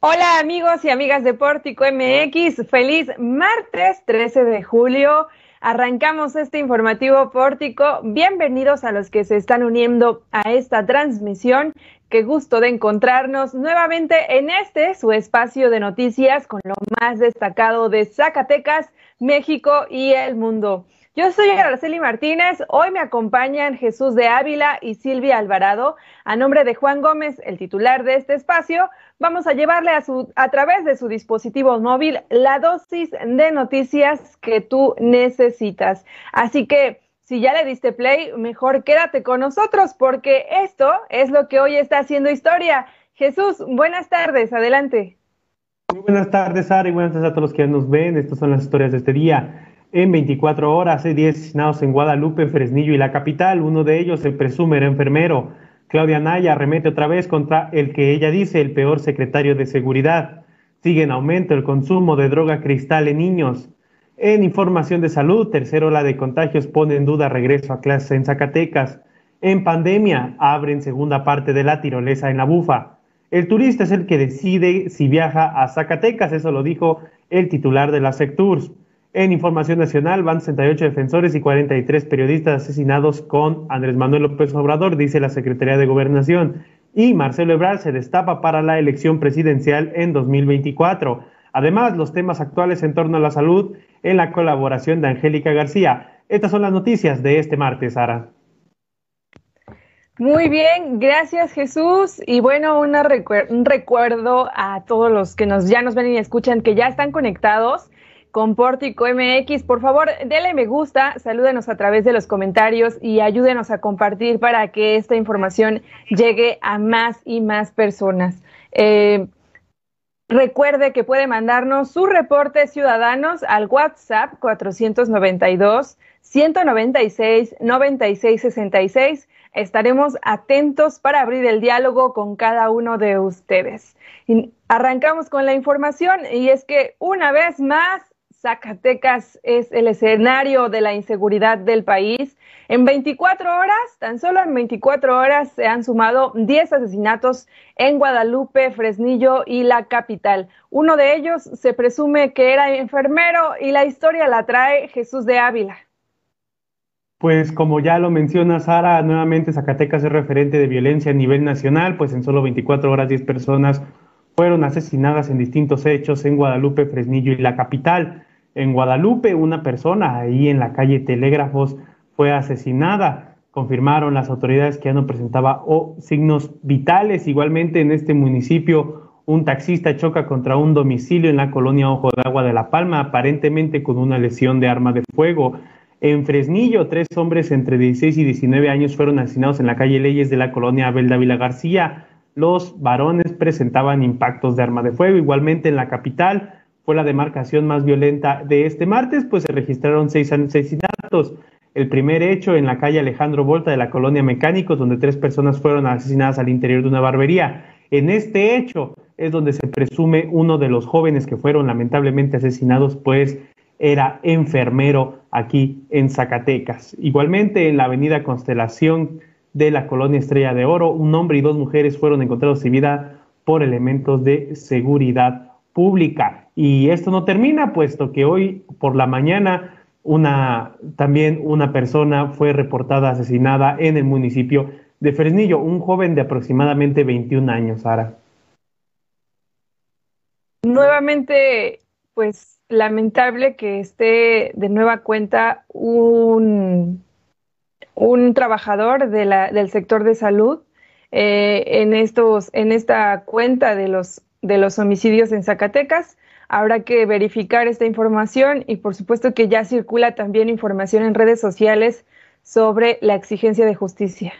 Hola amigos y amigas de Pórtico MX, feliz martes 13 de julio. Arrancamos este informativo Pórtico. Bienvenidos a los que se están uniendo a esta transmisión. Qué gusto de encontrarnos nuevamente en este, su espacio de noticias con lo más destacado de Zacatecas, México y el mundo. Yo soy Araceli Martínez, hoy me acompañan Jesús de Ávila y Silvia Alvarado. A nombre de Juan Gómez, el titular de este espacio, vamos a llevarle a, su, a través de su dispositivo móvil la dosis de noticias que tú necesitas. Así que si ya le diste play, mejor quédate con nosotros porque esto es lo que hoy está haciendo historia. Jesús, buenas tardes, adelante. Muy buenas tardes, y buenas tardes a todos los que nos ven. Estas son las historias de este día. En 24 horas hay 10 asesinados en Guadalupe, Fresnillo y la capital. Uno de ellos se presume era enfermero. Claudia Naya arremete otra vez contra el que ella dice el peor secretario de seguridad. Sigue en aumento el consumo de droga cristal en niños. En información de salud, tercera ola de contagios pone en duda regreso a clases en Zacatecas. En pandemia, abren segunda parte de la tirolesa en la bufa. El turista es el que decide si viaja a Zacatecas, eso lo dijo el titular de la Secturs. En Información Nacional van 68 defensores y 43 periodistas asesinados con Andrés Manuel López Obrador, dice la Secretaría de Gobernación. Y Marcelo Ebrard se destapa para la elección presidencial en 2024. Además, los temas actuales en torno a la salud en la colaboración de Angélica García. Estas son las noticias de este martes, Sara. Muy bien, gracias Jesús. Y bueno, un recuerdo a todos los que nos, ya nos ven y escuchan que ya están conectados con Pórtico MX. Por favor, denle me gusta, salúdenos a través de los comentarios y ayúdenos a compartir para que esta información llegue a más y más personas. Eh, recuerde que puede mandarnos sus reportes ciudadanos al WhatsApp 492 196 9666. Estaremos atentos para abrir el diálogo con cada uno de ustedes. arrancamos con la información y es que una vez más Zacatecas es el escenario de la inseguridad del país. En 24 horas, tan solo en 24 horas, se han sumado 10 asesinatos en Guadalupe, Fresnillo y la capital. Uno de ellos se presume que era enfermero y la historia la trae Jesús de Ávila. Pues como ya lo menciona Sara, nuevamente Zacatecas es referente de violencia a nivel nacional, pues en solo 24 horas 10 personas fueron asesinadas en distintos hechos en Guadalupe, Fresnillo y la capital. En Guadalupe, una persona ahí en la calle Telégrafos fue asesinada. Confirmaron las autoridades que ya no presentaba signos vitales. Igualmente en este municipio, un taxista choca contra un domicilio en la colonia Ojo de Agua de La Palma, aparentemente con una lesión de arma de fuego. En Fresnillo, tres hombres entre 16 y 19 años fueron asesinados en la calle Leyes de la colonia Abel Dávila García. Los varones presentaban impactos de arma de fuego. Igualmente en la capital, fue la demarcación más violenta de este martes, pues se registraron seis asesinatos. El primer hecho en la calle Alejandro Volta de la colonia Mecánicos, donde tres personas fueron asesinadas al interior de una barbería. En este hecho es donde se presume uno de los jóvenes que fueron lamentablemente asesinados, pues era enfermero aquí en Zacatecas. Igualmente en la avenida Constelación de la colonia Estrella de Oro, un hombre y dos mujeres fueron encontrados sin vida por elementos de seguridad pública. Y esto no termina, puesto que hoy por la mañana una, también una persona fue reportada asesinada en el municipio de Fresnillo, un joven de aproximadamente 21 años, Sara. Nuevamente, pues lamentable que esté de nueva cuenta un, un trabajador de la, del sector de salud eh, en, estos, en esta cuenta de los, de los homicidios en Zacatecas. Habrá que verificar esta información y por supuesto que ya circula también información en redes sociales sobre la exigencia de justicia.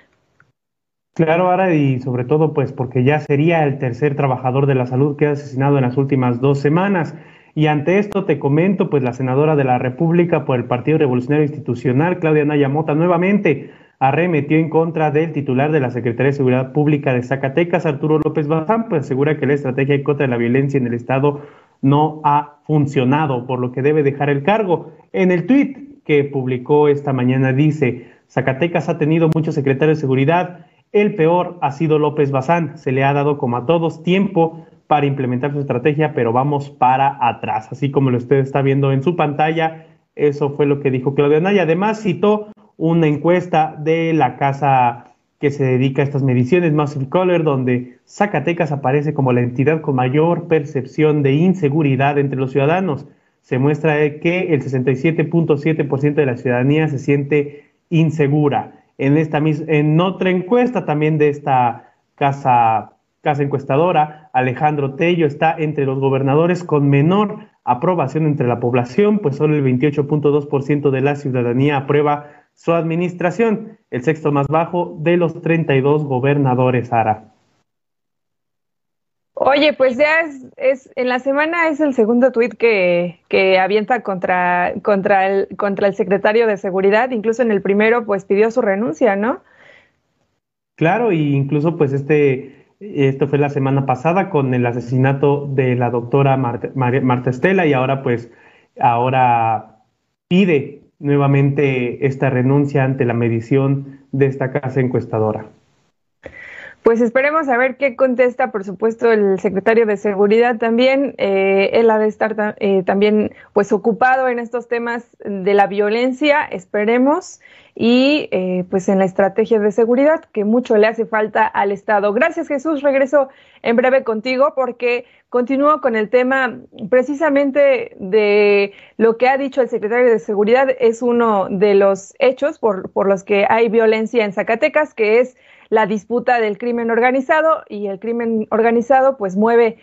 Claro, ahora y sobre todo pues porque ya sería el tercer trabajador de la salud que ha asesinado en las últimas dos semanas. Y ante esto te comento, pues la senadora de la República por el Partido Revolucionario Institucional, Claudia Naya Mota, nuevamente arremetió en contra del titular de la Secretaría de Seguridad Pública de Zacatecas, Arturo López Bazán, pues asegura que la estrategia contra la violencia en el Estado no ha funcionado, por lo que debe dejar el cargo. En el tuit que publicó esta mañana dice, Zacatecas ha tenido muchos secretarios de seguridad, el peor ha sido López Bazán, se le ha dado como a todos tiempo para implementar su estrategia, pero vamos para atrás, así como lo usted está viendo en su pantalla. Eso fue lo que dijo Claudia Naya. Además, citó una encuesta de la casa que se dedica a estas mediciones, Massive Color, donde Zacatecas aparece como la entidad con mayor percepción de inseguridad entre los ciudadanos. Se muestra que el 67.7% de la ciudadanía se siente insegura. En, esta, en otra encuesta también de esta casa, casa encuestadora, Alejandro Tello está entre los gobernadores con menor aprobación entre la población, pues solo el 28.2% de la ciudadanía aprueba su administración, el sexto más bajo de los 32 gobernadores, Ara. Oye, pues ya es, es, en la semana es el segundo tuit que, que avienta contra, contra, el, contra el secretario de Seguridad, incluso en el primero pues pidió su renuncia, ¿no? Claro, y incluso pues este, esto fue la semana pasada con el asesinato de la doctora Marta, Marta Estela y ahora pues, ahora pide nuevamente esta renuncia ante la medición de esta casa encuestadora. Pues esperemos a ver qué contesta, por supuesto, el secretario de Seguridad también. Eh, él ha de estar eh, también pues ocupado en estos temas de la violencia, esperemos, y eh, pues en la estrategia de seguridad que mucho le hace falta al Estado. Gracias Jesús, regreso en breve contigo porque continúo con el tema precisamente de lo que ha dicho el secretario de Seguridad, es uno de los hechos por, por los que hay violencia en Zacatecas, que es la disputa del crimen organizado y el crimen organizado pues mueve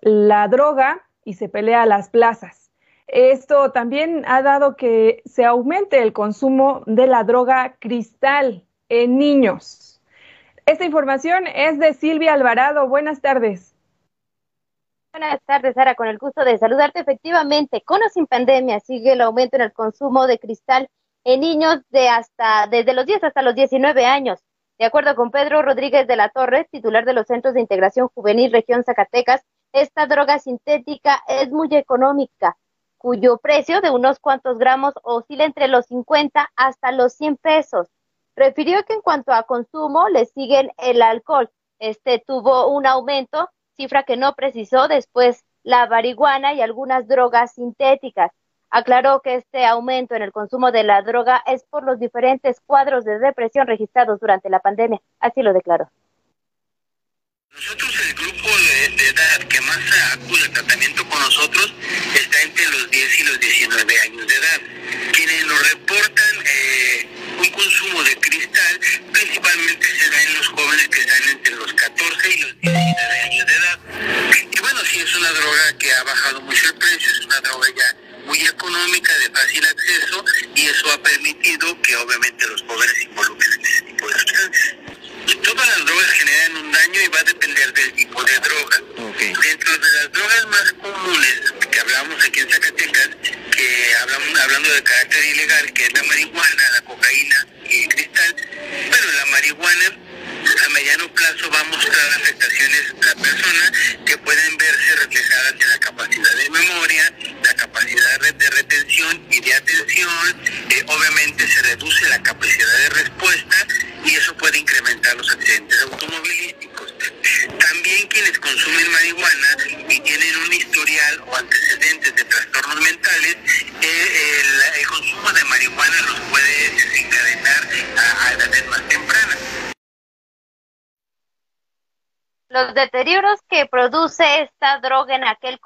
la droga y se pelea a las plazas. Esto también ha dado que se aumente el consumo de la droga cristal en niños. Esta información es de Silvia Alvarado. Buenas tardes. Buenas tardes, Sara. Con el gusto de saludarte. Efectivamente, con o sin pandemia sigue el aumento en el consumo de cristal en niños de hasta desde los 10 hasta los 19 años. De acuerdo con Pedro Rodríguez de la Torre, titular de los Centros de Integración Juvenil Región Zacatecas, esta droga sintética es muy económica, cuyo precio de unos cuantos gramos oscila entre los 50 hasta los 100 pesos. Refirió que en cuanto a consumo le siguen el alcohol. Este tuvo un aumento, cifra que no precisó después la marihuana y algunas drogas sintéticas. Aclaró que este aumento en el consumo de la droga es por los diferentes cuadros de depresión registrados durante la pandemia. Así lo declaró. Nosotros el grupo de, edad que más acude al tratamiento con nosotros está entre los 10 y los 19 años de edad. Quienes nos reportan eh, un consumo de cristal principalmente se da en los jóvenes que están entre los 14 y los 19 años de edad. Y bueno, sí es una droga que ha bajado mucho el precio, es una droga ya muy económica, de fácil acceso, y eso ha permitido que obviamente los jóvenes se involucren en ese tipo de sustancias. Todas las drogas generan un daño y va a depender del tipo de droga. Dentro de las drogas más comunes que hablamos aquí en Zacatecas, que hablamos, hablando de carácter ilegal, que es la marihuana, la cocaína y el cristal, pero la marihuana a mediano plazo va a mostrar afectaciones a la persona que pueden verse reflejadas en la capacidad de memoria, la capacidad de retención y de atención, eh, obviamente se reduce la capacidad de respuesta Los deterioros que produce esta droga en aquel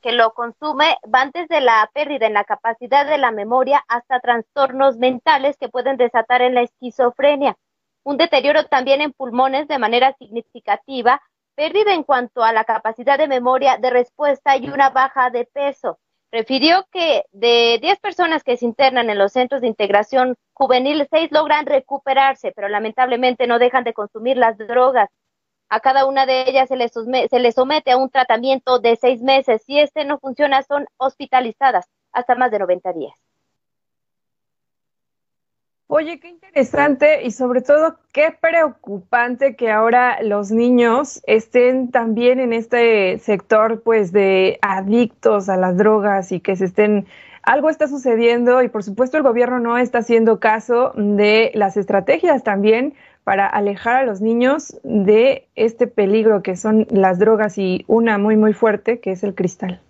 que lo consume van desde la pérdida en la capacidad de la memoria hasta trastornos mentales que pueden desatar en la esquizofrenia. Un deterioro también en pulmones de manera significativa, pérdida en cuanto a la capacidad de memoria de respuesta y una baja de peso. Refirió que de 10 personas que se internan en los centros de integración juvenil, 6 logran recuperarse, pero lamentablemente no dejan de consumir las drogas. A cada una de ellas se les, se somete a un tratamiento de seis meses. Si este no funciona, son hospitalizadas hasta más de 90 días. Oye, qué interesante y sobre todo qué preocupante que ahora los niños estén también en este sector pues de adictos a las drogas y que se estén algo está sucediendo y por supuesto el gobierno no está haciendo caso de las estrategias también para alejar a los niños de este peligro que son las drogas y una muy, muy fuerte que es el cristal.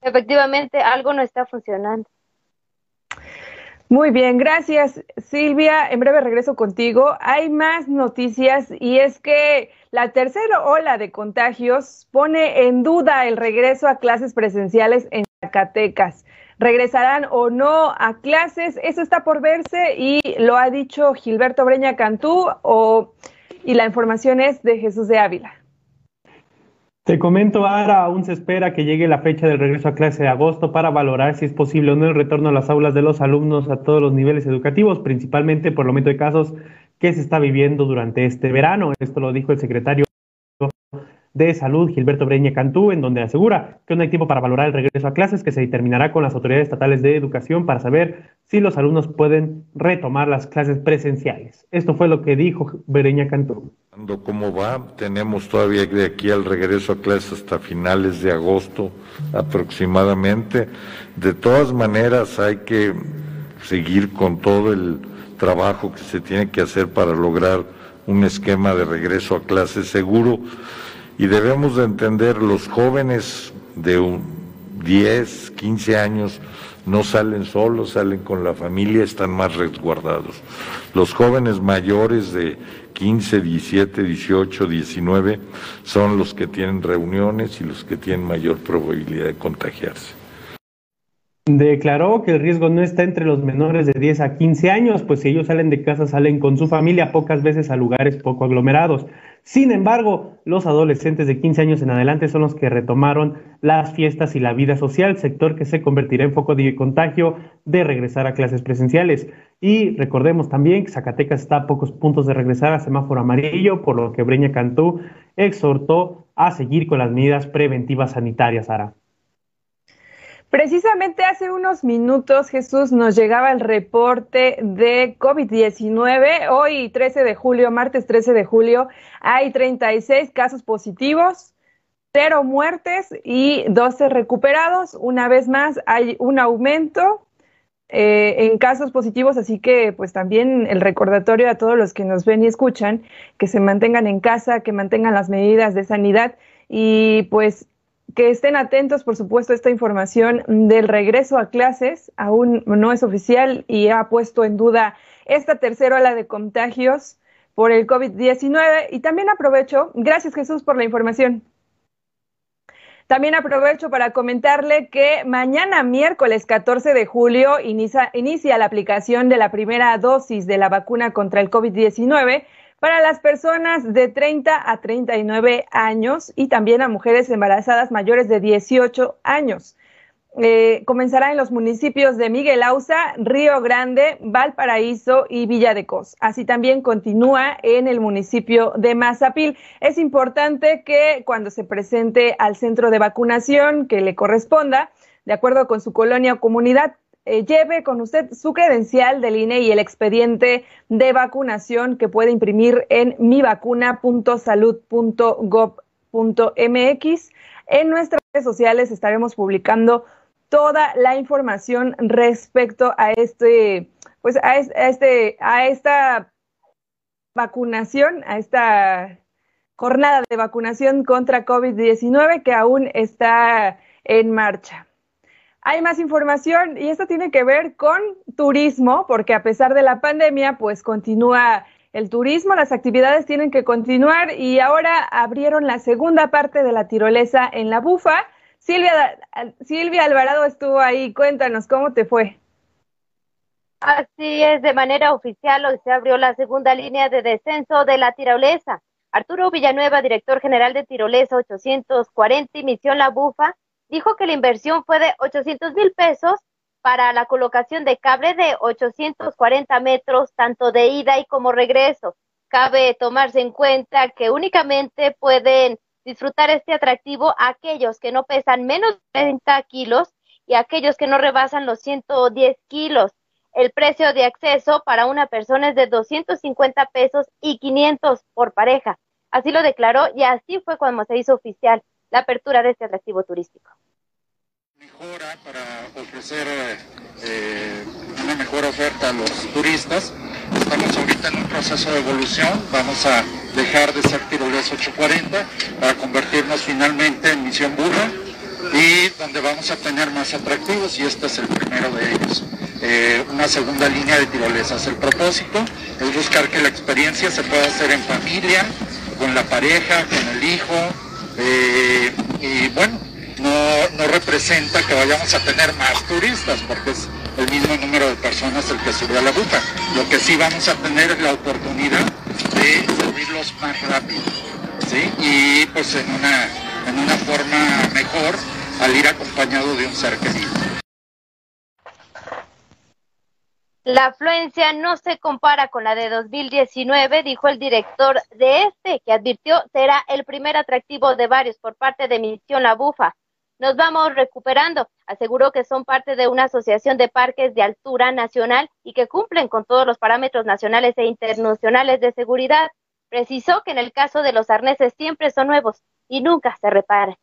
Efectivamente, algo no está funcionando. Muy bien, gracias Silvia. En breve regreso contigo. Hay más noticias y es que la tercera ola de contagios pone en duda el regreso a clases presenciales en Zacatecas. ¿Regresarán o no a clases? Eso está por verse y lo ha dicho Gilberto Breña Cantú o, y la información es de Jesús de Ávila. Te comento, ahora aún se espera que llegue la fecha del regreso a clase de agosto para valorar si es posible o no el retorno a las aulas de los alumnos a todos los niveles educativos, principalmente por el aumento de casos que se está viviendo durante este verano. Esto lo dijo el secretario de Salud, Gilberto Breña Cantú, en donde asegura que no hay tiempo para valorar el regreso a clases que se determinará con las autoridades estatales de educación para saber si los alumnos pueden retomar las clases presenciales. Esto fue lo que dijo Breña Cantú. ¿Cómo va? Tenemos todavía de aquí al regreso a clases hasta finales de agosto aproximadamente. De todas maneras hay que seguir con todo el trabajo que se tiene que hacer para lograr un esquema de regreso a clases seguro y debemos de entender, los jóvenes de 10, 15 años no salen solos, salen con la familia, están más resguardados. Los jóvenes mayores de 15, 17, 18, 19 son los que tienen reuniones y los que tienen mayor probabilidad de contagiarse. Declaró que el riesgo no está entre los menores de 10 a 15 años, pues si ellos salen de casa salen con su familia pocas veces a lugares poco aglomerados. Sin embargo, los adolescentes de 15 años en adelante son los que retomaron las fiestas y la vida social, sector que se convertirá en foco de contagio de regresar a clases presenciales. Y recordemos también que Zacatecas está a pocos puntos de regresar a semáforo amarillo, por lo que Breña Cantú exhortó a seguir con las medidas preventivas sanitarias, Sara. Precisamente hace unos minutos, Jesús, nos llegaba el reporte de COVID-19. Hoy, 13 de julio, martes 13 de julio, hay 36 casos positivos, cero muertes y 12 recuperados. Una vez más, hay un aumento eh, en casos positivos, así que pues también el recordatorio a todos los que nos ven y escuchan, que se mantengan en casa, que mantengan las medidas de sanidad y pues que estén atentos, por supuesto, a esta información del regreso a clases. Aún no es oficial y ha puesto en duda esta tercera ola de contagios por el COVID-19. Y también aprovecho, gracias Jesús por la información. También aprovecho para comentarle que mañana miércoles 14 de julio inicia, inicia la aplicación de la primera dosis de la vacuna contra el COVID-19 para las personas de 30 a 39 años y también a mujeres embarazadas mayores de 18 años. Eh, comenzará en los municipios de Miguel Ausa, Río Grande, Valparaíso y Villa de Cos. Así también continúa en el municipio de Mazapil. Es importante que cuando se presente al centro de vacunación que le corresponda, de acuerdo con su colonia o comunidad, eh, lleve con usted su credencial del INE y el expediente de vacunación que puede imprimir en mivacuna.salud.gov.mx. En nuestras redes sociales estaremos publicando toda la información respecto a este, pues a, este, a esta vacunación, a esta jornada de vacunación contra COVID-19 que aún está en marcha. Hay más información y esto tiene que ver con turismo, porque a pesar de la pandemia, pues continúa el turismo, las actividades tienen que continuar y ahora abrieron la segunda parte de la tirolesa en la Bufa. Silvia, Silvia Alvarado estuvo ahí, cuéntanos cómo te fue. Así es, de manera oficial hoy se abrió la segunda línea de descenso de la tirolesa. Arturo Villanueva, director general de Tirolesa 840 y Misión La Bufa, dijo que la inversión fue de 800 mil pesos para la colocación de cable de 840 metros, tanto de ida y como regreso. Cabe tomarse en cuenta que únicamente pueden disfrutar este atractivo aquellos que no pesan menos de 30 kilos y aquellos que no rebasan los 110 kilos. El precio de acceso para una persona es de 250 pesos y 500 por pareja. Así lo declaró y así fue cuando se hizo oficial la apertura de este atractivo turístico. Mejora para ofrecer eh, una mejor oferta a los turistas. Estamos ahorita en un proceso de evolución. Vamos a dejar de ser Tiroles 840 para convertirnos finalmente en Misión Burra y donde vamos a tener más atractivos y este es el primero de ellos. Eh, una segunda línea de tirolesas. El propósito es buscar que la experiencia se pueda hacer en familia, con la pareja, con el hijo eh, y bueno, no, no representa que vayamos a tener más turistas porque es el mismo número de personas el que sube a la ruta. Lo que sí vamos a tener es la oportunidad de subirlos más rápido, ¿sí? Y pues en una, en una forma mejor al ir acompañado de un ser querido. La afluencia no se compara con la de 2019, dijo el director de este, que advirtió será el primer atractivo de varios por parte de Misión La Bufa. Nos vamos recuperando. Aseguró que son parte de una asociación de parques de altura nacional y que cumplen con todos los parámetros nacionales e internacionales de seguridad. Precisó que en el caso de los arneses siempre son nuevos y nunca se reparan.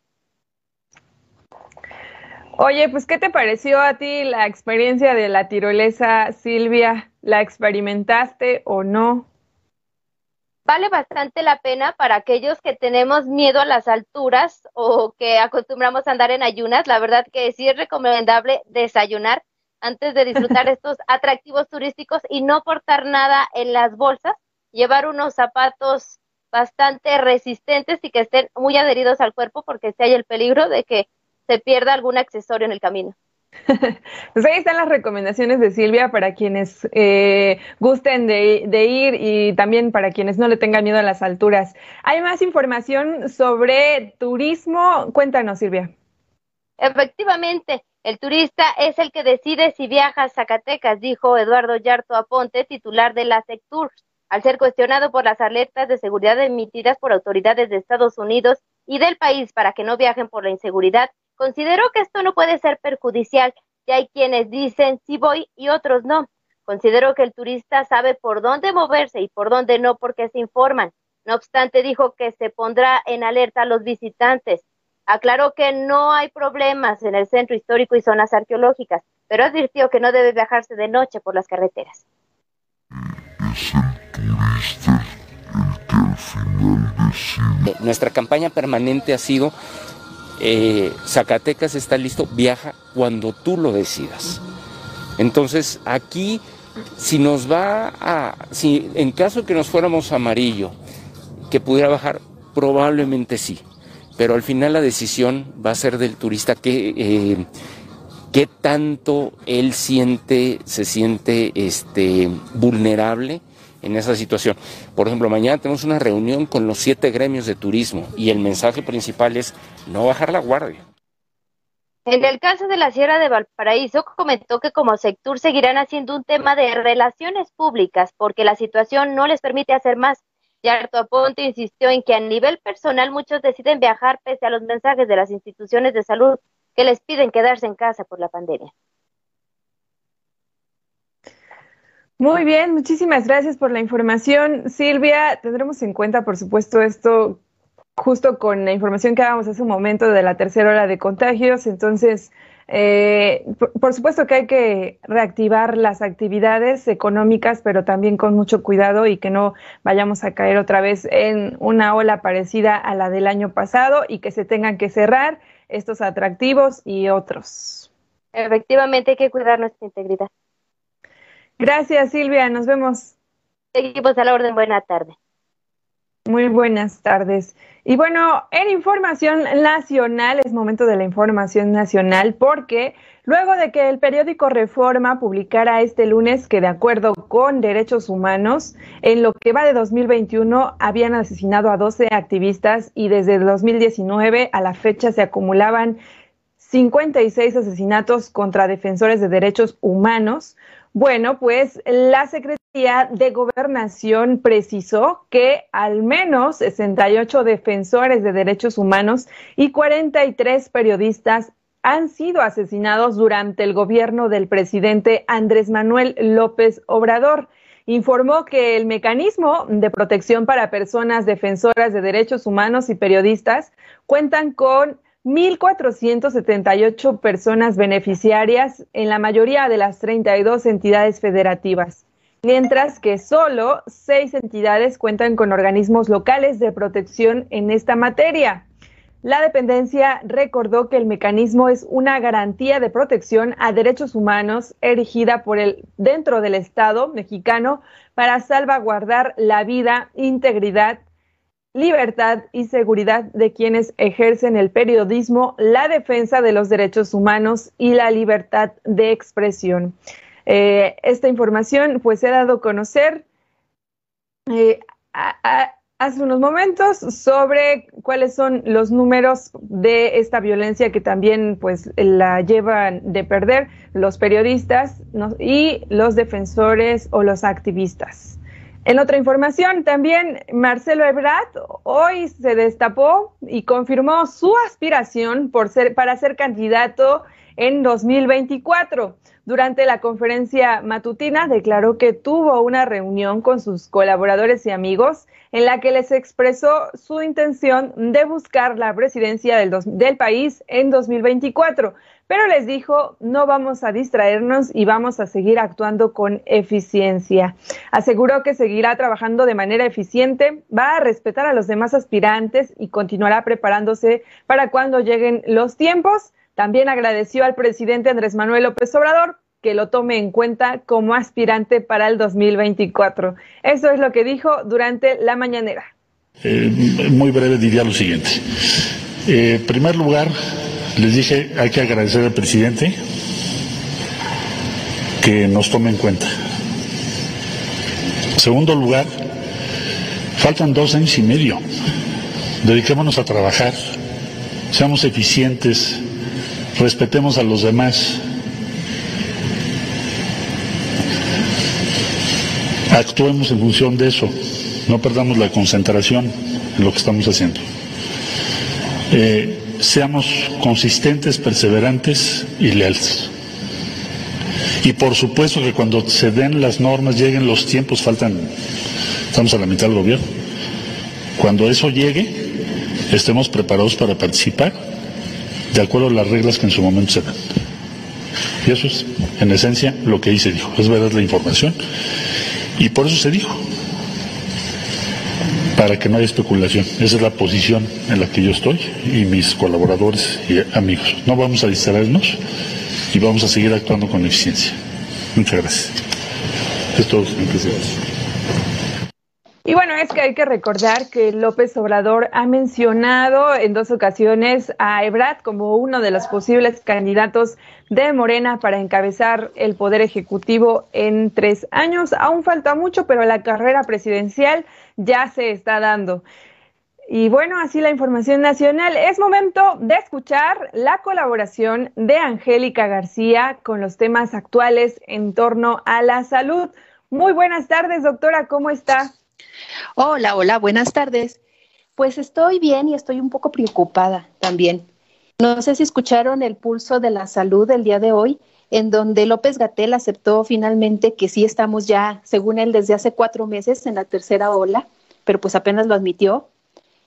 Oye, pues, ¿qué te pareció a ti la experiencia de la tirolesa, Silvia? ¿La experimentaste o no? Vale bastante la pena para aquellos que tenemos miedo a las alturas o que acostumbramos a andar en ayunas. La verdad que sí es recomendable desayunar antes de disfrutar estos atractivos turísticos y no portar nada en las bolsas, llevar unos zapatos bastante resistentes y que estén muy adheridos al cuerpo porque si hay el peligro de que se pierda algún accesorio en el camino. pues ahí están las recomendaciones de Silvia para quienes eh, gusten de, de, ir y también para quienes no le tengan miedo a las alturas. Hay más información sobre turismo. Cuéntanos, Silvia. Efectivamente, el turista es el que decide si viaja a Zacatecas, dijo Eduardo Yarto Aponte, titular de la Sectur, al ser cuestionado por las alertas de seguridad emitidas por autoridades de Estados Unidos y del país para que no viajen por la inseguridad Considero que esto no puede ser perjudicial, ya hay quienes dicen sí voy y otros no. Considero que el turista sabe por dónde moverse y por dónde no porque se informan. No obstante, dijo que se pondrá en alerta a los visitantes. Aclaró que no hay problemas en el centro histórico y zonas arqueológicas, pero advirtió que no debe viajarse de noche por las carreteras. Es el turista el que al final decide. Nuestra campaña permanente ha sido eh, Zacatecas está listo, viaja cuando tú lo decidas. Entonces, aquí, si nos va a, si en caso que nos fuéramos amarillo, que pudiera bajar, probablemente sí, pero al final la decisión va a ser del turista que... Eh, qué tanto él siente, se siente este, vulnerable en esa situación. Por ejemplo, mañana tenemos una reunión con los siete gremios de turismo y el mensaje principal es no bajar la guardia. En el caso de la Sierra de Valparaíso, comentó que como sector seguirán haciendo un tema de relaciones públicas porque la situación no les permite hacer más. Yarto Aponte insistió en que a nivel personal muchos deciden viajar pese a los mensajes de las instituciones de salud que les piden quedarse en casa por la pandemia. Muy bien, muchísimas gracias por la información, Silvia. Tendremos en cuenta, por supuesto, esto justo con la información que dábamos hace un momento de la tercera hora de contagios. Entonces, eh, por, supuesto que hay que reactivar las actividades económicas, pero también con mucho cuidado y que no vayamos a caer otra vez en una ola parecida a la del año pasado y que se tengan que cerrar estos atractivos y otros. Efectivamente, hay que cuidar nuestra integridad. Gracias, Silvia. Nos vemos. Seguimos a la orden. Buena tarde. Muy buenas tardes. Y bueno, en información nacional, es momento de la información nacional porque luego de que el periódico Reforma publicara este lunes que de acuerdo con derechos humanos, en lo que va de 2021 habían asesinado a 12 activistas y desde 2019 a la fecha se acumulaban 56 asesinatos contra defensores de derechos humanos, bueno, pues la Secretaría de Gobernación precisó que al menos 68 defensores de derechos humanos y 43 periodistas han sido asesinados durante el gobierno del presidente Andrés Manuel López Obrador. Informó que el mecanismo de protección para personas defensoras de derechos humanos y periodistas cuentan con 1.478 personas beneficiarias en la mayoría de las 32 entidades federativas, mientras que solo seis entidades cuentan con organismos locales de protección en esta materia. La dependencia recordó que el mecanismo es una garantía de protección a derechos humanos erigida por el dentro del Estado mexicano para salvaguardar la vida, integridad, libertad y seguridad de quienes ejercen el periodismo, la defensa de los derechos humanos y la libertad de expresión. Eh, esta información pues se ha dado a conocer eh, hace unos momentos sobre cuáles son los números de esta violencia que también pues la llevan de perder los periodistas y los defensores o los activistas. En otra información, también Marcelo Ebrard hoy se destapó y confirmó su aspiración por ser, para ser candidato en 2024. Durante la conferencia matutina declaró que tuvo una reunión con sus colaboradores y amigos en la que les expresó su intención de buscar la presidencia del, del país en 2024 pero les dijo, no vamos a distraernos y vamos a seguir actuando con eficiencia. Aseguró que seguirá trabajando de manera eficiente, va a respetar a los demás aspirantes y continuará preparándose para cuando lleguen los tiempos. También agradeció al presidente Andrés Manuel López Obrador que lo tome en cuenta como aspirante para el 2024. Eso es lo que dijo durante la mañanera. Eh, muy breve diría lo siguiente. Eh, en primer lugar, les dije, hay que agradecer al presidente que nos tome en cuenta. Segundo lugar, faltan dos años y medio. Dediquémonos a trabajar, seamos eficientes, respetemos a los demás. Actuemos en función de eso, no perdamos la concentración en lo que estamos haciendo. Eh, seamos consistentes, perseverantes y leales. Y por supuesto que cuando se den las normas, lleguen los tiempos, faltan, estamos a la mitad del gobierno. Cuando eso llegue, estemos preparados para participar de acuerdo a las reglas que en su momento se dan. Y eso es, en esencia, lo que ahí se dijo. Es verdad la información. Y por eso se dijo para que no haya especulación. Esa es la posición en la que yo estoy y mis colaboradores y amigos. No vamos a distraernos y vamos a seguir actuando con eficiencia. Muchas gracias. Es todo. Y bueno, es que hay que recordar que López Obrador ha mencionado en dos ocasiones a Ebrad como uno de los posibles candidatos de Morena para encabezar el Poder Ejecutivo en tres años. Aún falta mucho, pero la carrera presidencial ya se está dando. Y bueno, así la información nacional. Es momento de escuchar la colaboración de Angélica García con los temas actuales en torno a la salud. Muy buenas tardes, doctora, ¿cómo está? Hola, hola, buenas tardes. Pues estoy bien y estoy un poco preocupada también. No sé si escucharon el pulso de la salud del día de hoy, en donde López Gatel aceptó finalmente que sí estamos ya, según él, desde hace cuatro meses en la tercera ola, pero pues apenas lo admitió.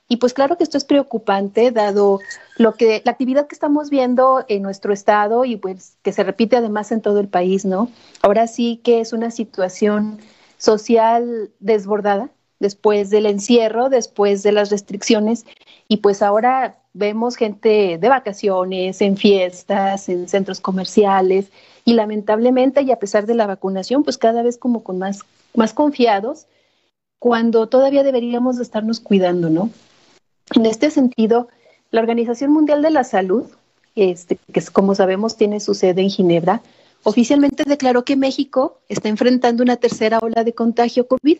Y pues claro que esto es preocupante, dado lo que la actividad que estamos viendo en nuestro estado y pues que se repite además en todo el país, ¿no? Ahora sí que es una situación social desbordada después del encierro, después de las restricciones y pues ahora vemos gente de vacaciones, en fiestas, en centros comerciales y lamentablemente y a pesar de la vacunación, pues cada vez como con más, más confiados, cuando todavía deberíamos de estarnos cuidando, ¿no? En este sentido, la Organización Mundial de la Salud, este, que como sabemos tiene su sede en Ginebra, oficialmente declaró que México está enfrentando una tercera ola de contagio COVID.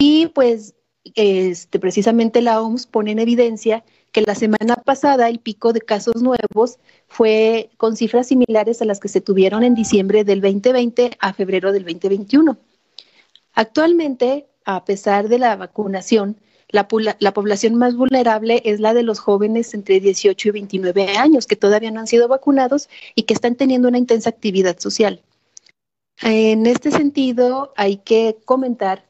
Y pues este, precisamente la OMS pone en evidencia que la semana pasada el pico de casos nuevos fue con cifras similares a las que se tuvieron en diciembre del 2020 a febrero del 2021. Actualmente, a pesar de la vacunación, la, la, población más vulnerable es la de los jóvenes entre 18 y 29 años que todavía no han sido vacunados y que están teniendo una intensa actividad social. En este sentido, hay que comentar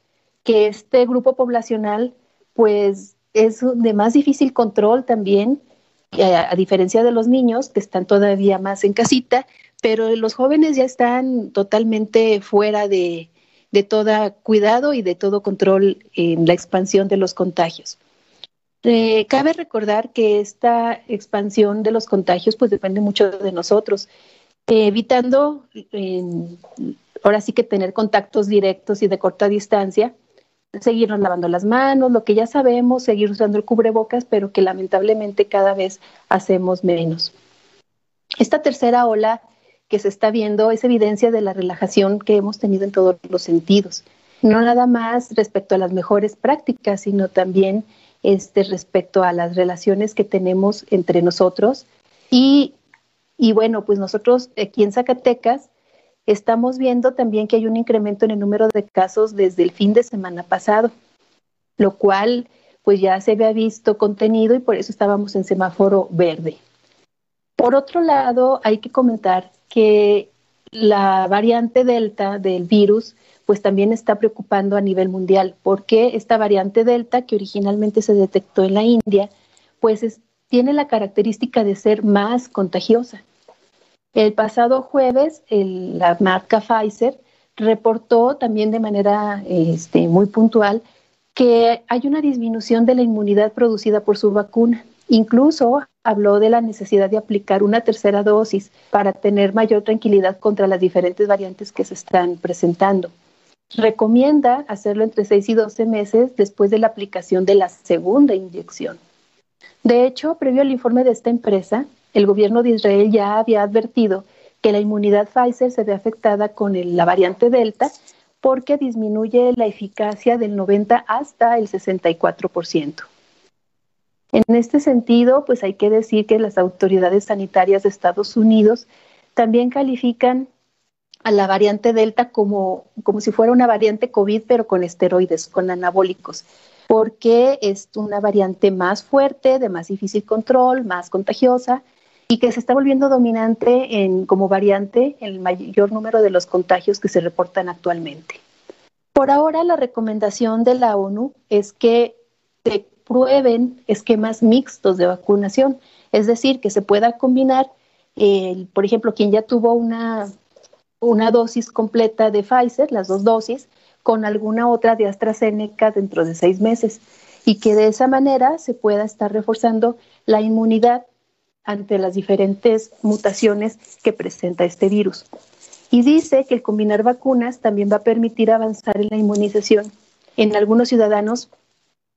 que este grupo poblacional, pues es de más difícil control también a, diferencia de los niños que están todavía más en casita, pero los jóvenes ya están totalmente fuera de, de todo cuidado y de todo control en la expansión de los contagios. Eh, cabe recordar que esta expansión de los contagios pues depende mucho de nosotros, evitando ahora sí que tener contactos directos y de corta distancia, seguirnos lavando las manos, lo que ya sabemos, seguir usando el cubrebocas, pero que lamentablemente cada vez hacemos menos. Esta tercera ola que se está viendo es evidencia de la relajación que hemos tenido en todos los sentidos, no nada más respecto a las mejores prácticas, sino también este, respecto a las relaciones que tenemos entre nosotros. Y, y bueno, pues nosotros aquí en Zacatecas estamos viendo también que hay un incremento en el número de casos desde el fin de semana pasado, lo cual pues ya se había visto contenido y por eso estábamos en semáforo verde. Por otro lado, hay que comentar que la variante Delta del virus pues también está preocupando a nivel mundial, porque esta variante Delta, que originalmente se detectó en la India, pues tiene la característica de ser más contagiosa. El pasado jueves, la marca Pfizer reportó también de manera este, muy puntual que hay una disminución de la inmunidad producida por su vacuna. Incluso habló de la necesidad de aplicar una tercera dosis para tener mayor tranquilidad contra las diferentes variantes que se están presentando. Recomienda hacerlo entre 6 y 12 meses después de la aplicación de la segunda inyección. De hecho, previo al informe de esta empresa, el gobierno de Israel ya había advertido que la inmunidad Pfizer se ve afectada con la variante Delta porque disminuye la eficacia del 90 hasta el 64%. En este sentido, pues hay que decir que las autoridades sanitarias de Estados Unidos también califican a la variante Delta como, como si fuera una variante COVID, pero con esteroides, con anabólicos, porque es una variante más fuerte, de más difícil control, más contagiosa y que se está volviendo dominante en, como variante en el mayor número de los contagios que se reportan actualmente. Por ahora, la recomendación de la ONU es que se prueben esquemas mixtos de vacunación, es decir, que se pueda combinar, por ejemplo, quien ya tuvo una, una dosis completa de Pfizer, las dos dosis, con alguna otra de AstraZeneca dentro de seis meses y que de esa manera se pueda estar reforzando la inmunidad ante las diferentes mutaciones que presenta este virus. Y dice que el combinar vacunas también va a permitir avanzar en la inmunización en algunos ciudadanos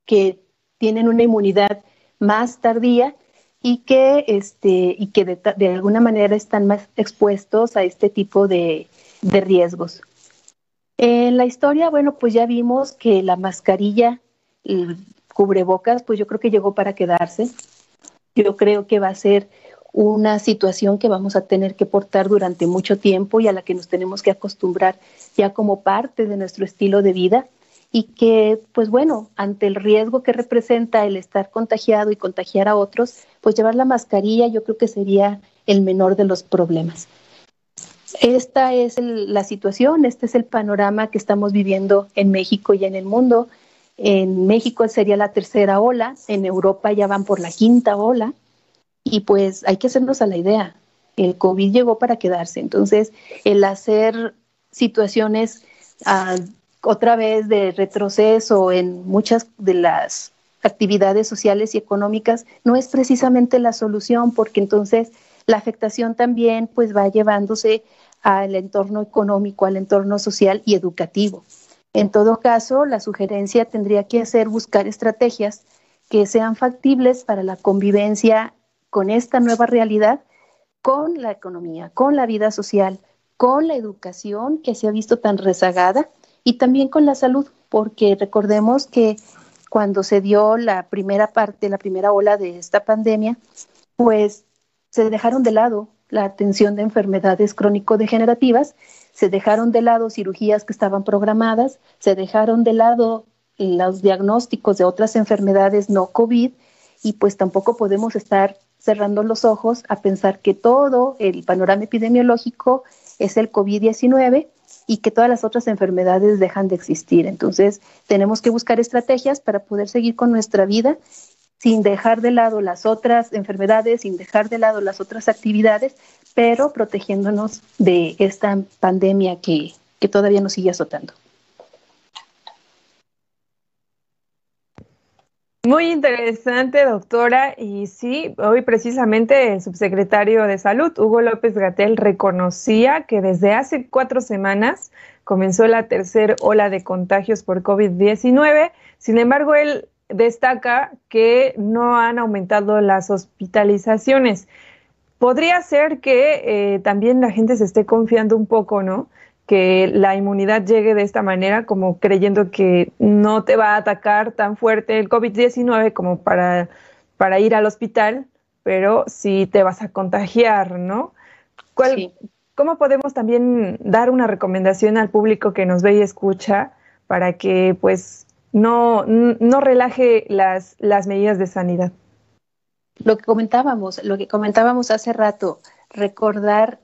que tienen una inmunidad más tardía y que, este, y que de, alguna manera están más expuestos a este tipo de, de riesgos. En la historia, bueno, pues ya vimos que la mascarilla, cubrebocas, pues yo creo que llegó para quedarse. Yo creo que va a ser una situación que vamos a tener que portar durante mucho tiempo y a la que nos tenemos que acostumbrar ya como parte de nuestro estilo de vida y que, pues bueno, ante el riesgo que representa el estar contagiado y contagiar a otros, pues llevar la mascarilla yo creo que sería el menor de los problemas. Esta es la situación, este es el panorama que estamos viviendo en México y en el mundo. En México sería la tercera ola, en Europa ya van por la quinta ola y pues hay que hacernos a la idea, el COVID llegó para quedarse, entonces el hacer situaciones ah, otra vez de retroceso en muchas de las actividades sociales y económicas no es precisamente la solución porque entonces la afectación también pues va llevándose al entorno económico, al entorno social y educativo. En todo caso, la sugerencia tendría que ser buscar estrategias que sean factibles para la convivencia con esta nueva realidad, con la economía, con la vida social, con la educación que se ha visto tan rezagada y también con la salud, porque recordemos que cuando se dio la primera parte, la primera ola de esta pandemia, pues se dejaron de lado la atención de enfermedades crónico-degenerativas, se dejaron de lado cirugías que estaban programadas, se dejaron de lado los diagnósticos de otras enfermedades no COVID y pues tampoco podemos estar cerrando los ojos a pensar que todo el panorama epidemiológico es el COVID-19 y que todas las otras enfermedades dejan de existir. Entonces, tenemos que buscar estrategias para poder seguir con nuestra vida sin dejar de lado las otras enfermedades, sin dejar de lado las otras actividades, pero protegiéndonos de esta pandemia que, que todavía nos sigue azotando. Muy interesante, doctora. Y sí, hoy precisamente el subsecretario de Salud, Hugo López Gatel, reconocía que desde hace cuatro semanas comenzó la tercera ola de contagios por COVID-19. Sin embargo, él destaca que no han aumentado las hospitalizaciones. Podría ser que eh, también la gente se esté confiando un poco, ¿no? que la inmunidad llegue de esta manera, como creyendo que no te va a atacar tan fuerte el COVID-19 como para, para ir al hospital, pero sí te vas a contagiar, ¿no? ¿Cómo podemos también dar una recomendación al público que nos ve y escucha para que pues no, no relaje las, las medidas de sanidad? Lo que comentábamos, lo que comentábamos hace rato, recordar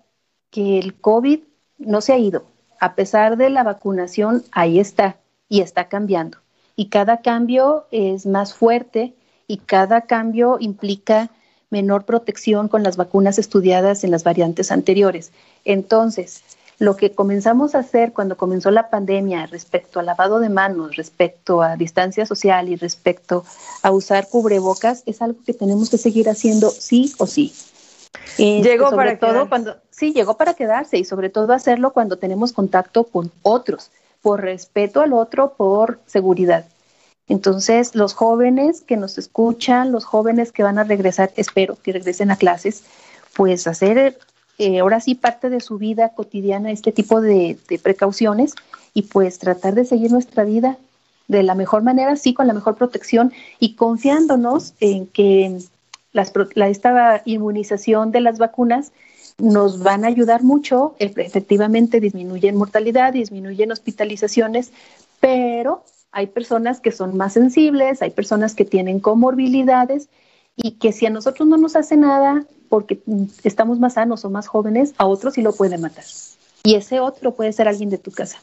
que el COVID no se ha ido, a pesar de la vacunación, ahí está y está cambiando. Y cada cambio es más fuerte y cada cambio implica menor protección con las vacunas estudiadas en las variantes anteriores. Entonces, lo que comenzamos a hacer cuando comenzó la pandemia respecto al lavado de manos, respecto a distancia social y respecto a usar cubrebocas es algo que tenemos que seguir haciendo sí o sí. Este, llegó para todo cuando sí llegó para quedarse y sobre todo hacerlo cuando tenemos contacto con otros, por respeto al otro, por seguridad. Entonces, los jóvenes que nos escuchan, los jóvenes que van a regresar, espero que regresen a clases, pues hacer eh, ahora sí parte de su vida cotidiana este tipo de, precauciones y pues tratar de seguir nuestra vida de la mejor manera, sí, con la mejor protección y confiándonos en que la, esta inmunización de las vacunas nos van a ayudar mucho, efectivamente disminuyen mortalidad, disminuyen hospitalizaciones, pero hay personas que son más sensibles, hay personas que tienen comorbilidades y que si a nosotros no nos hace nada porque estamos más sanos o más jóvenes, a otros sí lo puede matar. Y ese otro puede ser alguien de tu casa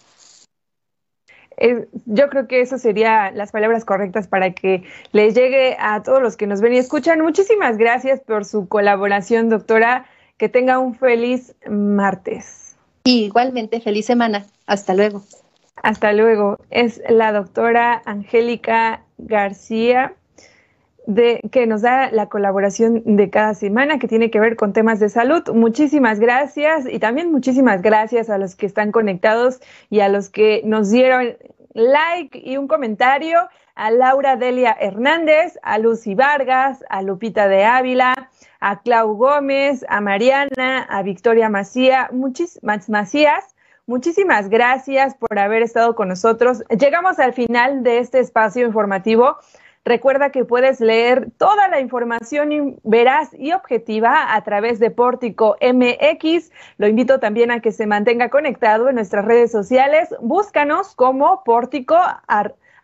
yo creo que eso serían las palabras correctas para que les llegue a todos los que nos ven y escuchan. Muchísimas gracias por su colaboración, doctora. Que tenga un feliz martes. igualmente, feliz semana. Hasta luego. Hasta luego. Es la doctora Angélica García. De, que nos da la colaboración de cada semana que tiene que ver con temas de salud. Muchísimas gracias y también muchísimas gracias a los que están conectados y a los que nos dieron like y un comentario, a Laura Delia Hernández, a Lucy Vargas, a Lupita de Ávila, a Clau Gómez, a Mariana, a Victoria Macía, Macías. Muchísimas gracias por haber estado con nosotros. Llegamos al final de este espacio informativo. Recuerda que puedes leer toda la información veraz y objetiva a través de Pórtico MX. Lo invito también a que se mantenga conectado en nuestras redes sociales. Búscanos como Pórtico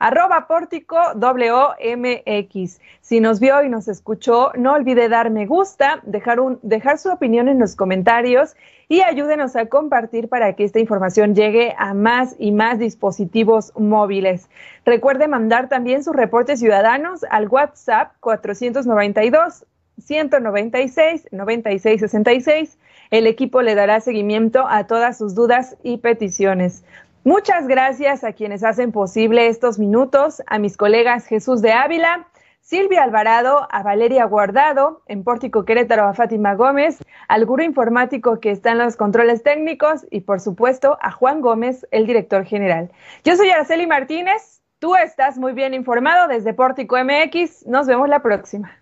arroba pórtico WMX. Si nos vio y nos escuchó, no olvide dar me gusta, dejar, dejar su opinión en los comentarios y ayúdenos a compartir para que esta información llegue a más y más dispositivos móviles. Recuerde mandar también sus reportes ciudadanos al WhatsApp 492 196 9666. El equipo le dará seguimiento a todas sus dudas y peticiones. Muchas gracias a quienes hacen posible estos minutos, a mis colegas Jesús de Ávila, Silvia Alvarado, a Valeria Guardado, en Pórtico Querétaro a Fátima Gómez, al gurú informático que está en los controles técnicos y por supuesto a Juan Gómez, el director general. Yo soy Araceli Martínez, tú estás muy bien informado desde Pórtico MX, nos vemos la próxima.